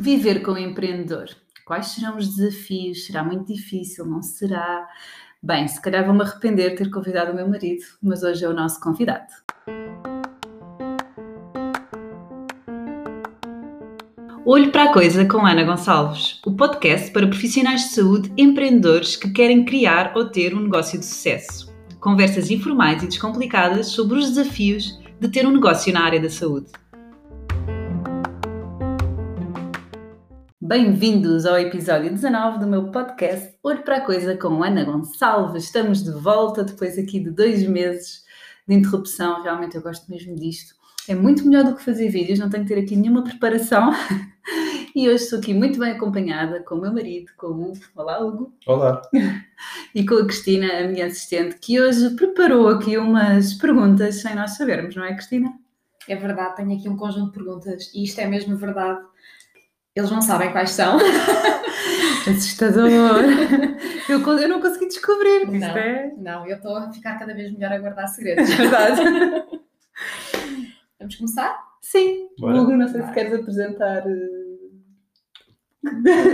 Viver com o empreendedor. Quais serão os desafios? Será muito difícil? Não será? Bem, se calhar vou-me arrepender de ter convidado o meu marido, mas hoje é o nosso convidado. Olho para a Coisa com Ana Gonçalves, o podcast para profissionais de saúde empreendedores que querem criar ou ter um negócio de sucesso. Conversas informais e descomplicadas sobre os desafios de ter um negócio na área da saúde. Bem-vindos ao episódio 19 do meu podcast Olho para a Coisa com Ana Gonçalves. Estamos de volta depois aqui de dois meses de interrupção. Realmente eu gosto mesmo disto. É muito melhor do que fazer vídeos, não tenho que ter aqui nenhuma preparação. E hoje estou aqui muito bem acompanhada com o meu marido, com o Hugo. Olá, Hugo. Olá. E com a Cristina, a minha assistente, que hoje preparou aqui umas perguntas sem nós sabermos, não é, Cristina? É verdade, tenho aqui um conjunto de perguntas e isto é mesmo verdade. Eles não sabem quais são. Assustador. Eu, eu não consegui descobrir. Não. é Não, eu estou a ficar cada vez melhor a guardar segredos. verdade. Vamos começar? Sim. Bora. Hugo, não sei se queres apresentar. eh,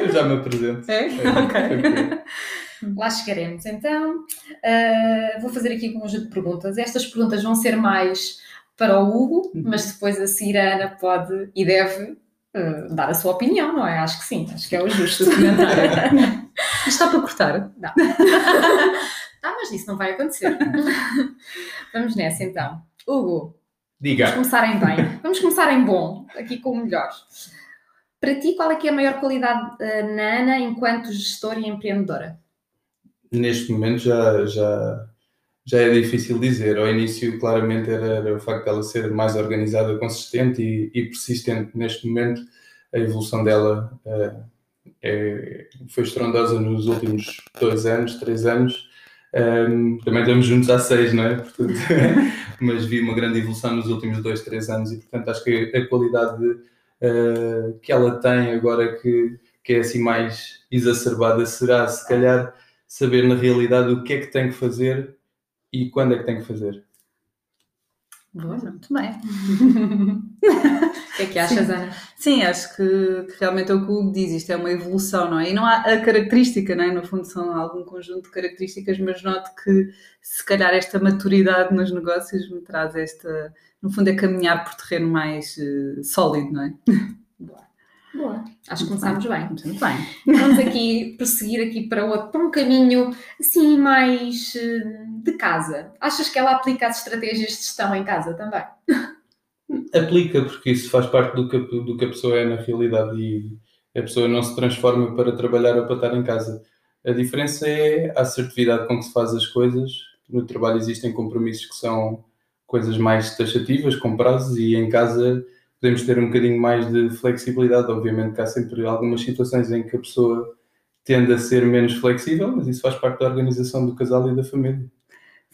Eu já me apresento. É? Ok. Lá chegaremos. Então, ah, vvou fazer aqui um conjunto de perguntas. Estas perguntas vão ser mais para o Hugo, Uhum. mas depois a seguir a Ana pode e deve ah, dar a sua opinião, não é? Acho que sim, acho que é o justo. Comentário. Está para cortar? Ah, mas isso não vai acontecer. Vamos nessa então. Hugo, Vamos Diga. começar em bem. Vamos começar em bom, aqui com o melhor. Para ti, qual é que é a maior qualidade eh, na Ana enquanto gestora e empreendedora? Neste momento já, já, já é difícil dizer. Ao início, claramente, era, era o facto dela ser mais organizada, consistente e, e persistente. Neste momento, a evolução dela eh, é- foi estrondosa nos últimos dois anos, três anos. Ahm, também estamos juntos há seis, não é? Portanto, mas vi uma grande evolução nos últimos dois, três anos e, portanto, acho que a qualidade eh, que ela tem agora que, que é assim mais exacerbada será, se calhar, saber na realidade o que é que tem que fazer e quando é que tem que fazer. Boa, muito bem. O que é que achas, Ana? Sim, acho que, que realmente é o que o Hugo diz, isto é uma evolução, não é? E não há a característica, não é? No fundo são algum conjunto de características, mas noto que se calhar esta maturidade nos negócios me traz esta, no fundo é caminhar por terreno mais eh, sólido, não é? Acho que começámos bem. Muito bem. Vamos aqui prosseguir aqui para, outro, para um caminho assim mais eh, de casa. Achas que ela aplica as estratégias de gestão em casa também? Aplica, porque isso faz parte do que, a- do que a pessoa é na realidade e a pessoa não se transforma para trabalhar ou para estar em casa. A diferença é a assertividade com que se faz as coisas. No trabalho existem compromissos que são coisas mais taxativas, com prazos, e em casa podemos ter um bocadinho mais de flexibilidade. Obviamente que há sempre algumas situações em que a pessoa tende a ser menos flexível, mas isso faz parte da organização do casal e da família.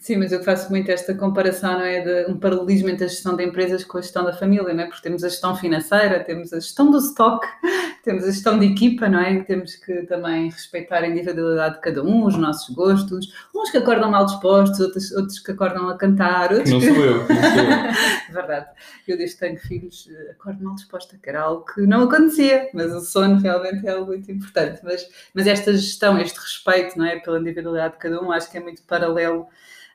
Sim, mas eu faço muito esta comparação, não é? De um paralelismo entre a gestão de empresas com a gestão da família, não é? Porque temos a gestão financeira, temos a gestão do stock, temos a gestão de equipa, não é? Temos que também respeitar a individualidade de cada um, os nossos gostos, uns que acordam mal dispostos, outros, outros que acordam a cantar, outros Não sou eu, não sou eu. Verdade. Eu desde que tenho filhos eh, acordo mal disposta, que era algo que não acontecia, mas o sono realmente é algo muito importante. Mas, mas esta gestão, este respeito não é, pela individualidade de cada um, acho que é muito paralelo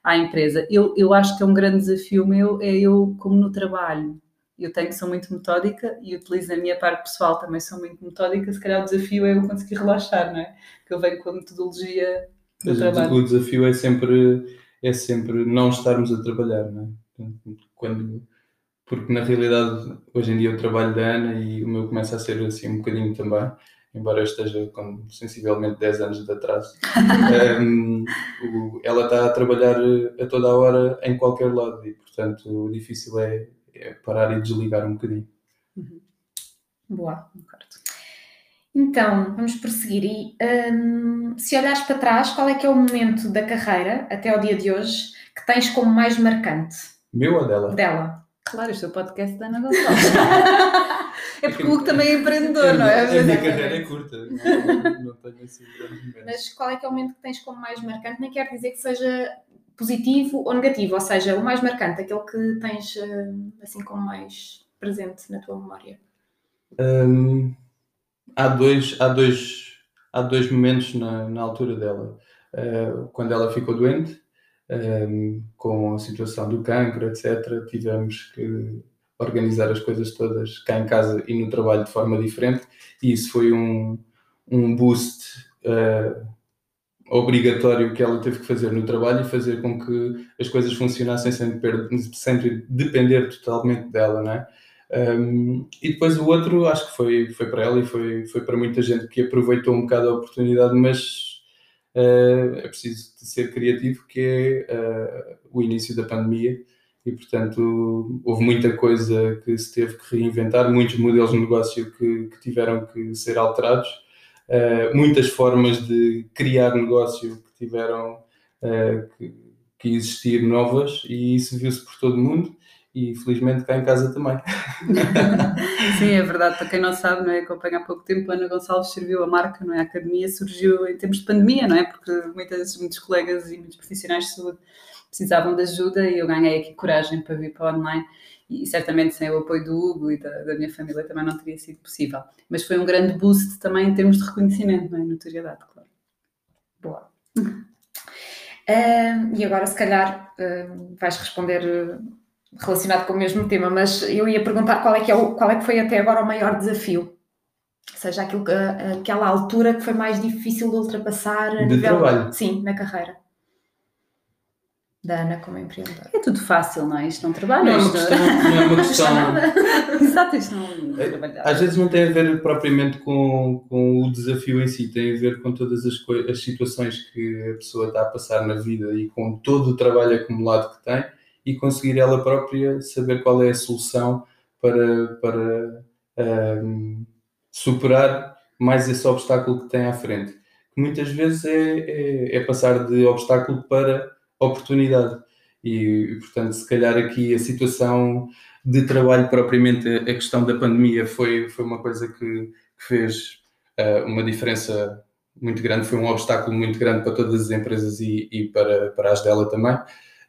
à empresa. Eu, eu acho que é um grande desafio meu, é eu, como no trabalho, eu tenho que ser muito metódica e utilizo a minha parte pessoal também sou muito metódica, se calhar o desafio é eu conseguir relaxar, não é? Que eu venho com a metodologia do Mas trabalho. o, desafio é sempre, é sempre não estarmos a trabalhar, não é? Quando, porque na realidade, hoje em dia eu trabalho da Ana e o meu começa a ser assim um bocadinho também, embora eu esteja com sensivelmente 10 anos de atraso. Um, o- ela está a trabalhar eh, a toda a hora em qualquer lado e, portanto, o difícil é, é parar e desligar um bocadinho. Boa. Então, vamos prosseguir. E, hum, se olhares para trás, qual é que é o momento da carreira, até ao dia de hoje, que tens como mais marcante Meu ou dela? dela? Claro, este é o podcast da Ana Gonçalves. É porque o Hugo também é empreendedor, não é? A minha Exatamente. carreira é curta, não, não tenho assim grandes momentos. Mas qual é que é o momento que tens como mais marcante? Nem quer dizer que seja positivo ou negativo, ou seja, o mais marcante, aquele que tens hum, assim como mais presente na tua memória. Hum, há, dois, há, dois, há dois momentos na, na altura dela. Uh, quando ela ficou doente, um, com a situação do cancro, etc., tivemos que organizar as coisas todas cá em casa e no trabalho de forma diferente, e isso foi um, um boost uh, obrigatório que ela teve que fazer no trabalho e fazer com que as coisas funcionassem sem, sem depender totalmente dela, não é? Um, e depois o outro, acho que foi, foi para ela e foi, foi para muita gente que aproveitou um bocado a oportunidade, mas uh, é preciso ser criativo, que é uh, o início da pandemia e, portanto, houve muita coisa que se teve que reinventar, muitos modelos de negócio que, que tiveram que ser alterados, uh, muitas formas de criar negócio que tiveram uh, que, que, existir novas, e isso viu-se por todo o mundo. E felizmente cá em casa também. Sim, é verdade. Para quem não sabe, não é? acompanha há pouco tempo, Ana Gonçalves serviu a marca, não é? A academia surgiu em tempos de pandemia, não é? Porque muitas, muitos colegas e muitos profissionais de saúde precisavam de ajuda e eu ganhei aqui coragem para vir para online e certamente sem o apoio do Hugo e da, da, minha família também não teria sido possível. Mas foi um grande boost também em termos de reconhecimento, não é? Notoriedade, claro. Boa. Uh, e agora, se calhar, uh, vais responder uh, relacionado com o mesmo tema, mas eu ia perguntar qual é que, é o, qual é que foi até agora o maior desafio? Ou seja, aquilo, aquela altura que foi mais difícil de ultrapassar a de nível... trabalho. Sim, na carreira da Ana como empreendedora. É tudo fácil, não é? Isto não trabalha. Não, é uma questão. Não é uma questão Exato, isto não é trabalhar. Às vezes não tem a ver propriamente com, com o desafio em si, tem a ver com todas as, as situações que a pessoa está a passar na vida e com todo o trabalho acumulado que tem e conseguir ela própria saber qual é a solução para, para um, superar mais esse obstáculo que tem à frente. Que muitas vezes é, é, é passar de obstáculo para oportunidade. E, portanto, se calhar aqui a situação de trabalho propriamente, a questão da pandemia foi, foi uma coisa que, que fez uh, uma diferença muito grande, foi um obstáculo muito grande para todas as empresas e, e para, para as dela também.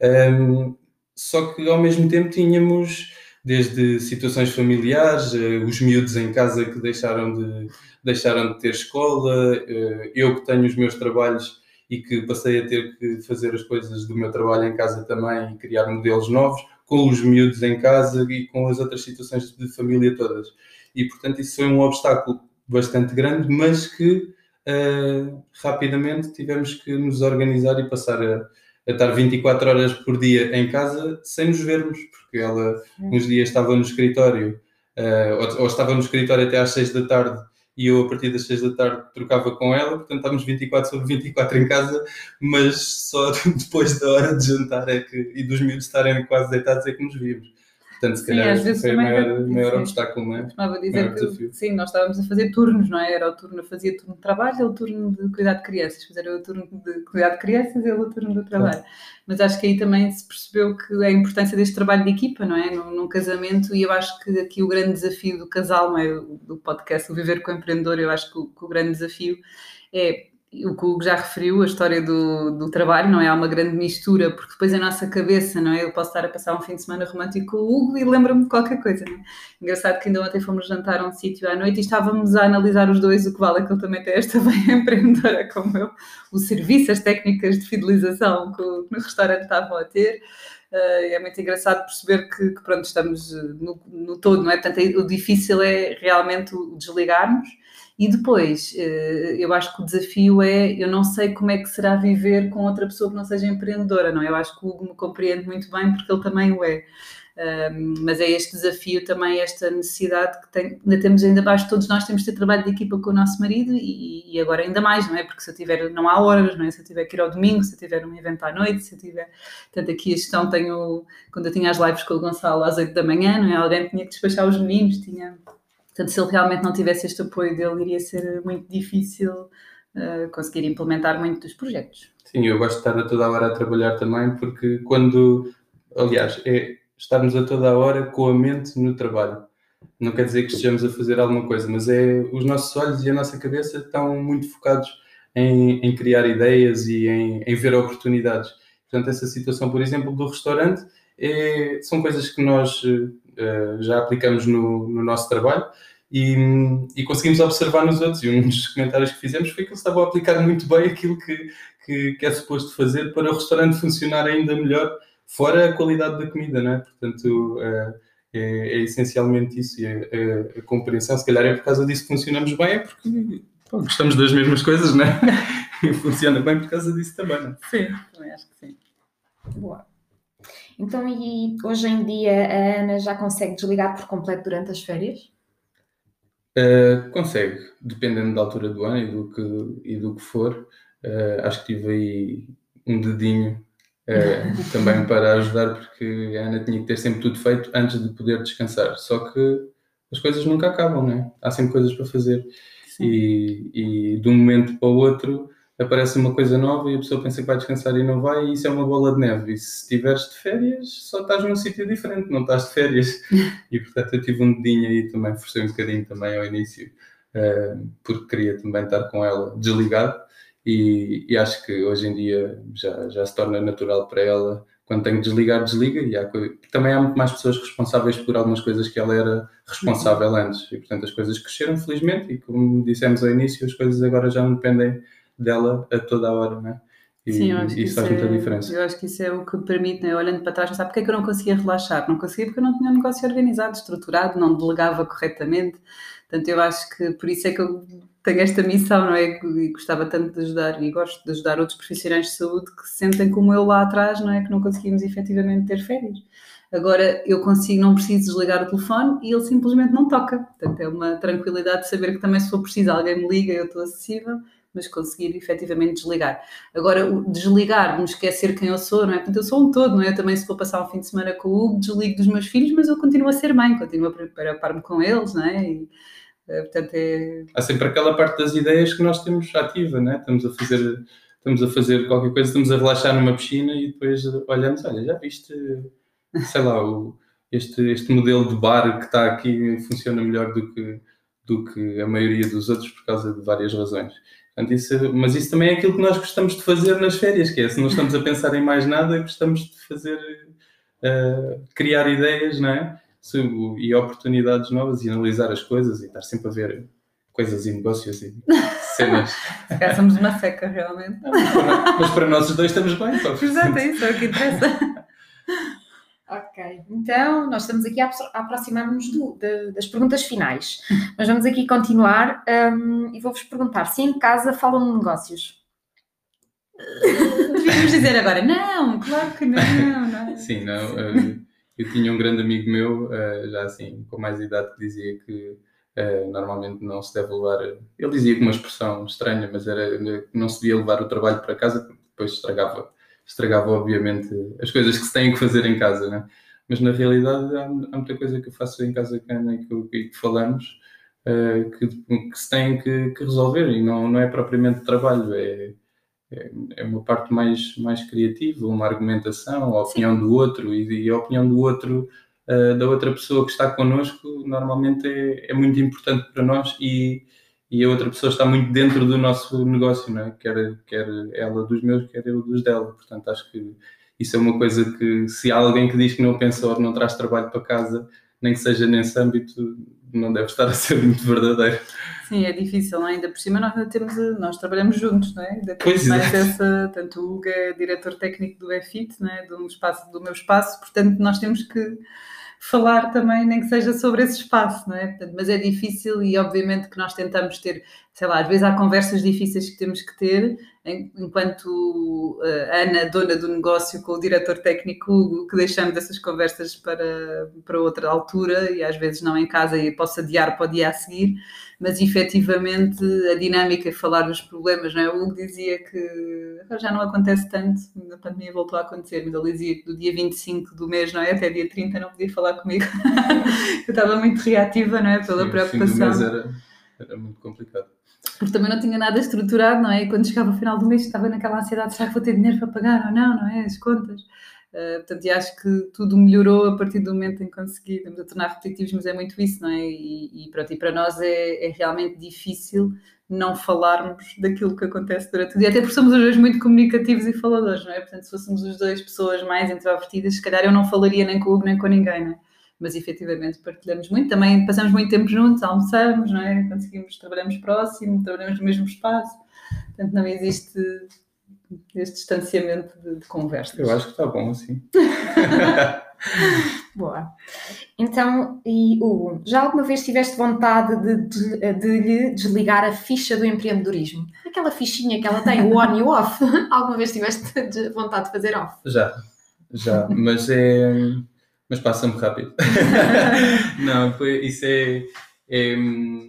Um, só que ao mesmo tempo tínhamos desde situações familiares, uh, os miúdos em casa que deixaram de, deixaram de ter escola, uh, eu que tenho os meus trabalhos e que passei a ter que fazer as coisas do meu trabalho em casa também e criar modelos novos, com os miúdos em casa e com as outras situações de família todas. E, portanto, isso foi um obstáculo bastante grande, mas que uh, rapidamente tivemos que nos organizar e passar a, a estar 24 horas por dia em casa sem nos vermos, porque ela uns dias estava no escritório, uh, ou, ou, estava no escritório até às 6 da tarde e eu a partir das 6 da tarde trocava com ela, portanto estávamos 24 sobre 24 em casa, mas só depois da hora de jantar é que, e dos miúdos estarem quase deitados é que nos vimos. Portanto, se sim, calhar esse foi o maior, maior obstáculo, não é? Costumava dizer que sim, nós estávamos a fazer turnos, não é? Era o turno, fazia turno de trabalho, ele o turno de cuidar de crianças, fizeram o turno de cuidar de crianças ele o turno do trabalho. Mas acho que aí também se percebeu que a importância deste trabalho de equipa, não é? Num, num casamento, e eu acho que aqui o grande desafio do casal, não é? Do podcast, o Viver com o Empreendedor, eu acho que o, que o grande desafio é o que o Hugo já referiu, a história do, do trabalho, não é? Há uma grande mistura, porque depois a nossa cabeça, não é? Eu posso estar a passar um fim de semana romântico com o Hugo e lembra-me de qualquer coisa, não é? Engraçado que ainda ontem fomos jantar a um sítio à noite e estávamos a analisar os dois, o que vale é que ele também tem esta bem empreendedora como eu, o serviço, as técnicas de fidelização que no restaurante estavam a ter. Uh, é muito engraçado perceber que, que pronto, estamos no, no todo, não é? Portanto, o difícil é realmente o desligarmos e depois, eh, eu acho que o desafio é, eu não sei como é que será viver com outra pessoa que não seja empreendedora, não é? Eu acho que o Hugo me compreende muito bem porque ele também o é. Mas é este desafio também, esta necessidade que tem, ainda temos ainda baixo, todos nós temos de ter trabalho de equipa com o nosso marido e, e, agora ainda mais, não é? Porque se eu tiver, não há horas, não é? Se eu tiver que ir ao domingo, se eu tiver um evento à noite, se eu tiver, portanto aqui a gestão tenho, quando eu tinha as lives com o Gonçalo às 8 da manhã, não é? Alguém tinha que despachar os meninos, tinha Portanto, se ele realmente não tivesse este apoio dele, iria ser muito difícil uh, conseguir implementar muito dos projetos. Sim, eu gosto de estar a toda hora a trabalhar também, porque quando, aliás, é estarmos a toda a hora com a mente no trabalho. Não quer dizer que estejamos a fazer alguma coisa, mas é os nossos olhos e a nossa cabeça estão muito focados em, em criar ideias e em, em, ver oportunidades. Portanto, essa situação, por exemplo, do restaurante, é, são coisas que nós uh, já aplicamos no, no nosso trabalho e, e, conseguimos observar nos outros. E um dos comentários que fizemos foi que eles estavam a aplicar muito bem aquilo que, que, que é suposto fazer para o restaurante funcionar ainda melhor, fora a qualidade da comida, não é? Portanto, é, é, é essencialmente isso. E a, a, a, compreensão, se calhar é por causa disso que funcionamos bem, é porque pô, gostamos das mesmas coisas, não é? E funciona bem por causa disso também, não é? Sim, também acho que sim. Boa. Então, e hoje em dia a Ana já consegue desligar por completo durante as férias? Uh, consegue, dependendo da altura do ano e do que, e do que for. Uh, acho que tive aí um dedinho uh, também para ajudar, porque a Ana tinha que ter sempre tudo feito antes de poder descansar. Só que as coisas nunca acabam, né? Há sempre coisas para fazer. E, e de um momento para o outro aparece uma coisa nova e a pessoa pensa que vai descansar e não vai, e isso é uma bola de neve. E se estiveres de férias, só estás num sítio diferente, não estás de férias. e portanto eu tive um dedinho aí também, forcei um bocadinho também ao início, uh, porque queria também estar com ela desligado. E, e, acho que hoje em dia já, já se torna natural para ela quando tem que desligar, desliga. E há, também há muito mais pessoas responsáveis por algumas coisas que ela era responsável antes. E portanto as coisas cresceram, felizmente, e como dissemos ao início, as coisas agora já não dependem dela a toda a hora, né? E Sim, eu acho que isso faz muita é, diferença. Eu acho que isso é o que permite, né? olhando para trás, sabe porque é que eu não conseguia relaxar? Não conseguia porque eu não tinha um negócio organizado, estruturado, não delegava corretamente. Portanto, eu acho que por isso é que eu tenho esta missão, não é? E gostava tanto de ajudar e gosto de ajudar outros profissionais de saúde que se sentem como eu lá atrás, não é? Que não conseguimos efetivamente ter férias. Agora eu consigo, não preciso desligar o telefone e ele simplesmente não toca. Portanto, é uma tranquilidade de saber que também se for preciso alguém me liga, eu estou acessível mas conseguir efetivamente desligar. Agora, o desligar, me esquecer quem eu sou, não é? Portanto, eu sou um todo, não é? Eu também, se vou passar um fim de semana com o Hugo, desligo dos meus filhos, mas eu continuo a ser mãe, continuo a preocupar-me com eles, não é? E, portanto, é... Há sempre aquela parte das ideias que nós temos ativa, não é? Estamos a fazer. Estamos a fazer qualquer coisa, estamos a relaxar numa piscina e depois olhamos, olha, já viste, sei lá, o, este, este modelo de bar que está aqui funciona melhor do que, do que a maioria dos outros por causa de várias razões. Portanto, isso, mas isso também é aquilo que nós gostamos de fazer nas férias, que é se não estamos a pensar em mais nada, gostamos de fazer, uh, criar ideias, não é? E oportunidades novas e analisar as coisas e estar sempre a ver coisas e negócios e cenas. Se somos uma seca, realmente. Mas para nós os dois estamos bem. Exato, é isso é o que interessa. Ok, então nós estamos aqui a, aproximar-nos das perguntas finais, mas vamos aqui continuar um, e vou-vos perguntar se em casa falam de negócios. Devíamos dizer agora, não, claro que não. não. Sim, não. Eu, eu tinha um grande amigo meu, eh, já assim, com mais idade, que dizia que Uh, normalmente não se deve levar. Ele dizia com uma expressão estranha, mas era não se devia levar o trabalho para casa porque depois estragava estragava, obviamente, as coisas que se têm que fazer em casa, né? Mas na realidade há, há muita coisa que eu faço em casa com a Ana e que, que falamos uh, que, que, se tem que, que, resolver e não, não é propriamente trabalho, é, é, é, uma parte mais, mais criativa, uma argumentação, a opinião Sim. do outro e, e, a opinião do outro, uh, da outra pessoa que está connosco, normalmente é, é muito importante para nós e e a outra pessoa está muito dentro do nosso negócio, não é? quer, quer ela dos meus, quer eu dos dela. Portanto, acho que isso é uma coisa que, se há alguém que diz que não pensa ou não traz trabalho para casa, nem que seja nesse âmbito, não deve estar a ser muito verdadeiro. Sim, é difícil, não é? ainda por cima nós temos, nós trabalhamos juntos, não é? Ainda temos pois mais é. essa, tanto o Hugo é diretor técnico do EFIT, não é? do, espaço, do meu espaço, portanto nós temos que falar também, nem que seja sobre esse espaço, não é? Portanto, mas é difícil e obviamente que nós tentamos ter, sei lá, às vezes há conversas difíceis que temos que ter, enquanto uh, Ana, dona do negócio, com o diretor técnico, que deixamos essas conversas para, para outra altura e às vezes não em casa e posso adiar para o dia a seguir, mas efetivamente a dinâmica, falar dos problemas, não é? O Hugo dizia que já não acontece tanto, na pandemia voltou a acontecer, mas ele dizia que do dia 25 do mês, não é? Até dia 30 não podia falar comigo. Eu estava muito reativa, não é? Pela Sim, preocupação. O fim do mês era, era muito complicado porque também não tinha nada estruturado, não é? E quando chegava ao final do mês estava naquela ansiedade, será que vou ter dinheiro para pagar ou não, não é? As contas. Uh, portanto, e acho que tudo melhorou a partir do momento em que conseguimos a tornar repetitivos, mas é muito isso, não é? E, e, pronto, e para nós é, é, realmente difícil não falarmos daquilo que acontece durante o dia, até porque somos os dois muito comunicativos e faladores, não é? Portanto, se fôssemos os dois pessoas mais introvertidas, se calhar eu não falaria nem com o Hugo nem com ninguém, não é? mas efetivamente partilhamos muito. Também passamos muito tempo juntos, almoçamos, não é? Conseguimos, trabalhamos próximo, trabalhamos no mesmo espaço. Portanto, não existe este distanciamento de, de conversas. Eu acho que está bom assim. Boa. Então, e Hugo, já alguma vez tiveste vontade de, de, de, lhe desligar a ficha do empreendedorismo? Aquela fichinha que ela tem, o on e o off. alguma vez tiveste vontade de fazer off? Já, já, mas é. Mas passa-me rápido. não, foi, isso é, é,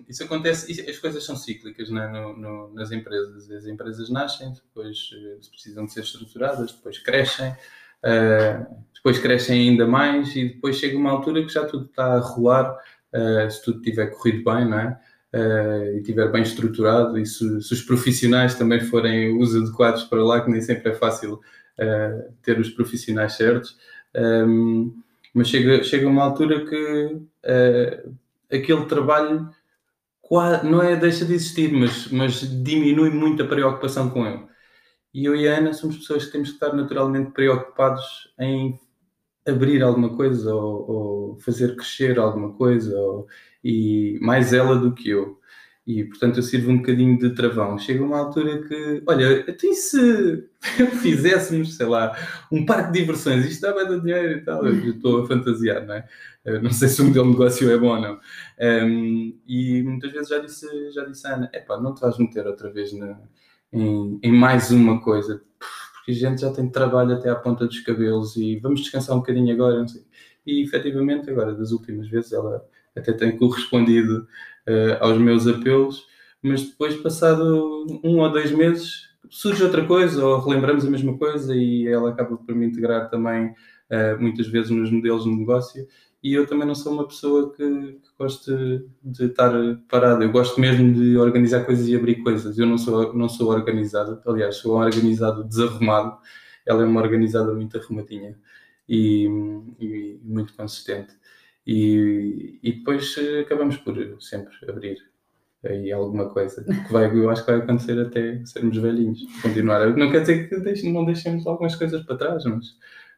Isso acontece, as coisas são cíclicas né, no, no, nas empresas. As empresas nascem, depois eh, precisam de ser estruturadas, depois crescem. Uh, depois crescem ainda mais e depois chega uma altura que já tudo está a rolar, uh, se tudo tiver corrido bem, não é? Uh, e estiver bem estruturado e se, se, os profissionais também forem os adequados para lá, que nem sempre é fácil ter os profissionais certos, um, ehm, mas chega, chega uma altura que aquele trabalho não é deixa de existir, mas, mas diminui muito a preocupação com ele. E eu e a Ana somos pessoas que temos que estar naturalmente preocupados em abrir alguma coisa ou, ou fazer crescer alguma coisa, ou, e mais ela do que eu. E portanto eu sirvo um bocadinho de travão. Chega uma altura que, olha, até se fizéssemos, sei lá, um parque de diversões, isto dá bem dinheiro e tal, eu estou a fantasiar, não é? Eu não sei se o modelo de negócio é bom ou não. Um, e muitas vezes já disse, já disse a Ana, epá, não te vais meter outra vez na, em, em mais uma coisa que a gente já tem trabalho até à ponta dos cabelos e vamos descansar um bocadinho agora, não sei. E efetivamente, agora, das últimas vezes, ela até tem correspondido aos meus apelos, mas depois, passado um ou dois meses, surge outra coisa ou relembramos a mesma coisa e ela acaba por me integrar também uh, muitas vezes nos modelos de negócio e eu também não sou uma pessoa que, que goste de estar parada. Eu gosto mesmo de organizar coisas e abrir coisas. Eu não sou, não sou organizado, aliás, sou um organizado desarrumado. Ela é uma organizada muito arrumadinha e, e muito consistente. E, e depois acabamos por sempre abrir aí alguma coisa que vai, eu acho que vai acontecer até sermos velhinhos. Continuar. Não quer dizer que não deixemos algumas coisas para trás, mas,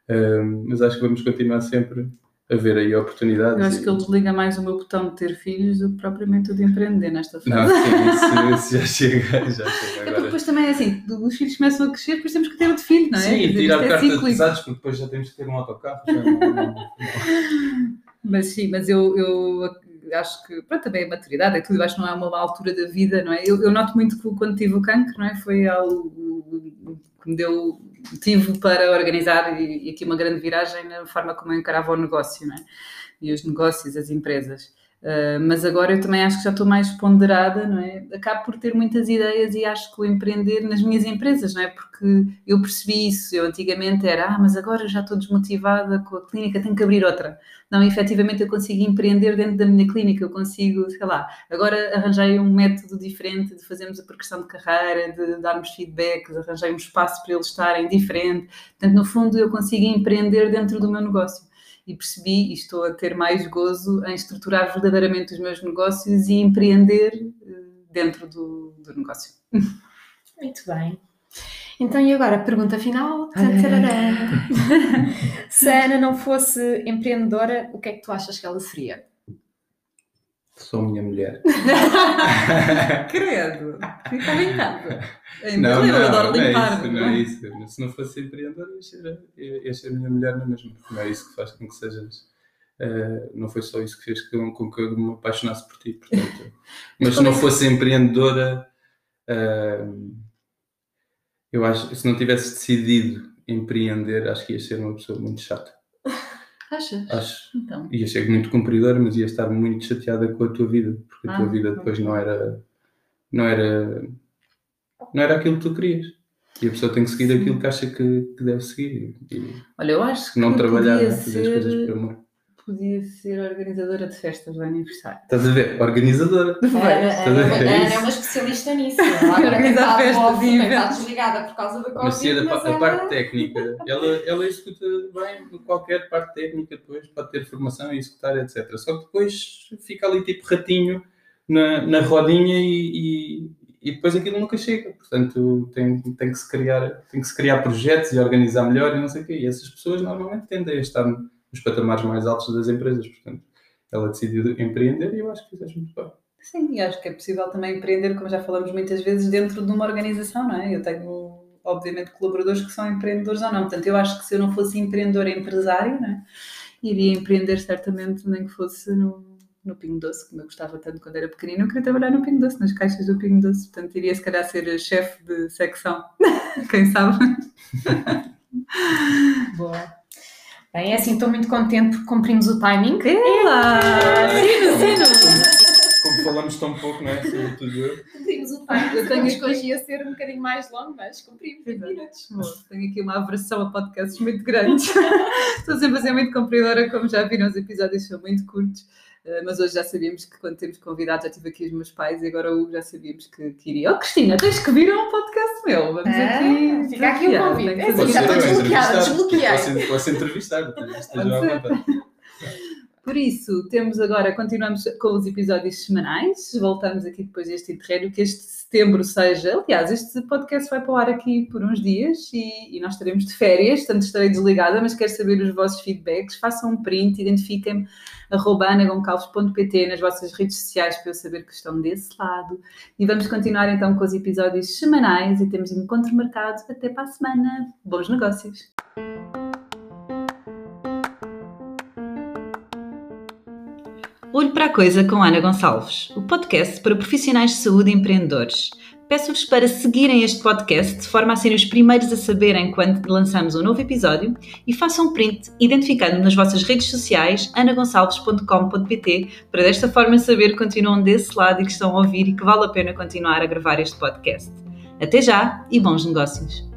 uh, mas acho que vamos continuar sempre haver aí oportunidades. Eu acho que ele desliga mais o meu botão de ter filhos do que propriamente o de empreender nesta fase. Não, sim, isso, isso já chega, já chega agora. É porque depois também é assim, os filhos começam a crescer, depois temos que ter outro filho, não é? Sim, e tirar é carta de pesados, porque depois já temos que ter um autocarro. Já não, não, não. Mas sim, mas eu, eu acho que, pronto, também a maturidade é tudo, acho que não é uma altura da vida, não é? Eu, eu noto muito que quando tive o cancro, não é? Foi algo que me deu motivo para organizar e, e, aqui uma grande viragem na forma como eu encarava o negócio, não é? E os negócios, as empresas. Uh, mas agora eu também acho que já estou mais ponderada, não é? Acabo por ter muitas ideias e acho que o empreender nas minhas empresas, não é? Porque eu percebi isso. Eu antigamente era, ah, mas agora já estou desmotivada com a clínica, tenho que abrir outra. Não, efetivamente eu consigo empreender dentro da minha clínica, eu consigo, sei lá, agora arranjei um método diferente de fazermos a progressão de carreira, de darmos feedbacks, arranjei um espaço para eles estarem diferente. Portanto, no fundo, eu consigo empreender dentro do meu negócio e percebi e estou a ter mais gozo em estruturar verdadeiramente os meus negócios e empreender eh, dentro do, do negócio. Muito bem. Então, e agora, pergunta final. Se a Ana não fosse empreendedora, o que é que tu achas que ela seria? Sou minha mulher. Credo, ficava em casa. não, não, eu adoro limpar. Não é isso, não é isso. Se não fosse empreendedor, ia ser, minha mulher na mesma. Não é isso que faz com que sejas. Uh, não foi só isso que fez com, que eu me apaixonasse por ti. Portanto, mas se não fosse empreendedora, uh, eu acho que se não tivesse decidido empreender, acho que ia ser uma pessoa muito chata. Achas? Acho. Então. Ia ser muito cumpridora, mas ia estar muito chateada com a tua vida, porque a tua ah, vida depois não era, não era. não era aquilo que tu querias. E a pessoa tem que seguir Sim. aquilo que acha que, que deve seguir. E, Olha, eu acho que. Não trabalhar, não fazer as coisas por amor podia ser organizadora de festas de aniversário. Estás a ver? Organizadora. É, é, é, é, uma especialista nisso. Organizar festas e Está desligada por causa da Covid. Mas a, a parte técnica, ela, ela executa bem qualquer parte técnica, depois pode ter formação e executar, etc. Só que depois fica ali tipo ratinho na, na rodinha e, e, e depois aquilo nunca chega. Portanto, tem, tem, que se criar, tem que se criar projetos e organizar melhor e não sei o quê. E essas pessoas normalmente tendem a estar os patamares mais altos das empresas. Portanto, ela decidiu empreender e eu acho que fizeste muito bem. Sim, e acho que é possível também empreender, como já falamos muitas vezes, dentro de uma organização, não é? Eu tenho, obviamente, colaboradores que são empreendedores ou não. Portanto, eu acho que se eu não fosse empreendedora empresária, não é? iria empreender certamente, nem que fosse no, no Pingo Doce, como eu gostava tanto quando era pequenino. Eu queria trabalhar no Pingo Doce, nas caixas do Pingo Doce. Portanto, iria se calhar ser chefe de secção. Quem sabe? Boa. Bem, é assim, estou muito contente porque cumprimos o timing. Ela! Sino, sino! Como falamos tão pouco, não é? Eu. Cumprimos o timing. Eu tenho que hoje ia ser um bocadinho mais longo, mas cumprimos 20 minutos. Tenho aqui uma aversão a podcasts muito grandes. Estou sempre a ser muito cumpridora, como já viram, os episódios são muito curtos. Eh, Mas hoje já sabíamos que quando temos convidados, já tive aqui os meus pais e agora o Hugo já sabíamos que, que iria. Oh, Cristina, tens que vir a um podcast meu. Vamos Ah, aqui. fica aqui o convite. É assim, já estou desbloqueada, desbloqueei. Posso, posso entrevistar, esteja à vontade. Por isso, temos agora, continuamos com os episódios semanais. Voltamos aqui depois deste interregno, que este setembro seja. Aliás, este podcast vai para o ar aqui por uns dias e, e nós estaremos de férias, portanto estarei desligada, mas quero saber os vossos feedbacks. Façam um print, identifiquem-me arroba anagoncalves.pt nas vossas redes sociais para eu saber que estão desse lado. E vamos continuar então com os episódios semanais e temos encontro marcado até para a semana. Bons negócios! Para a Coisa com Ana Gonçalves, o podcast para profissionais de saúde e empreendedores. Peço-vos para seguirem este podcast de forma a serem os primeiros a saberem quando lançamos um novo episódio e façam um print identificando nas vossas redes sociais anagonçalves.com.pt para desta forma saber que continuam desse lado e que estão a ouvir e que vale a pena continuar a gravar este podcast. Até já e bons negócios!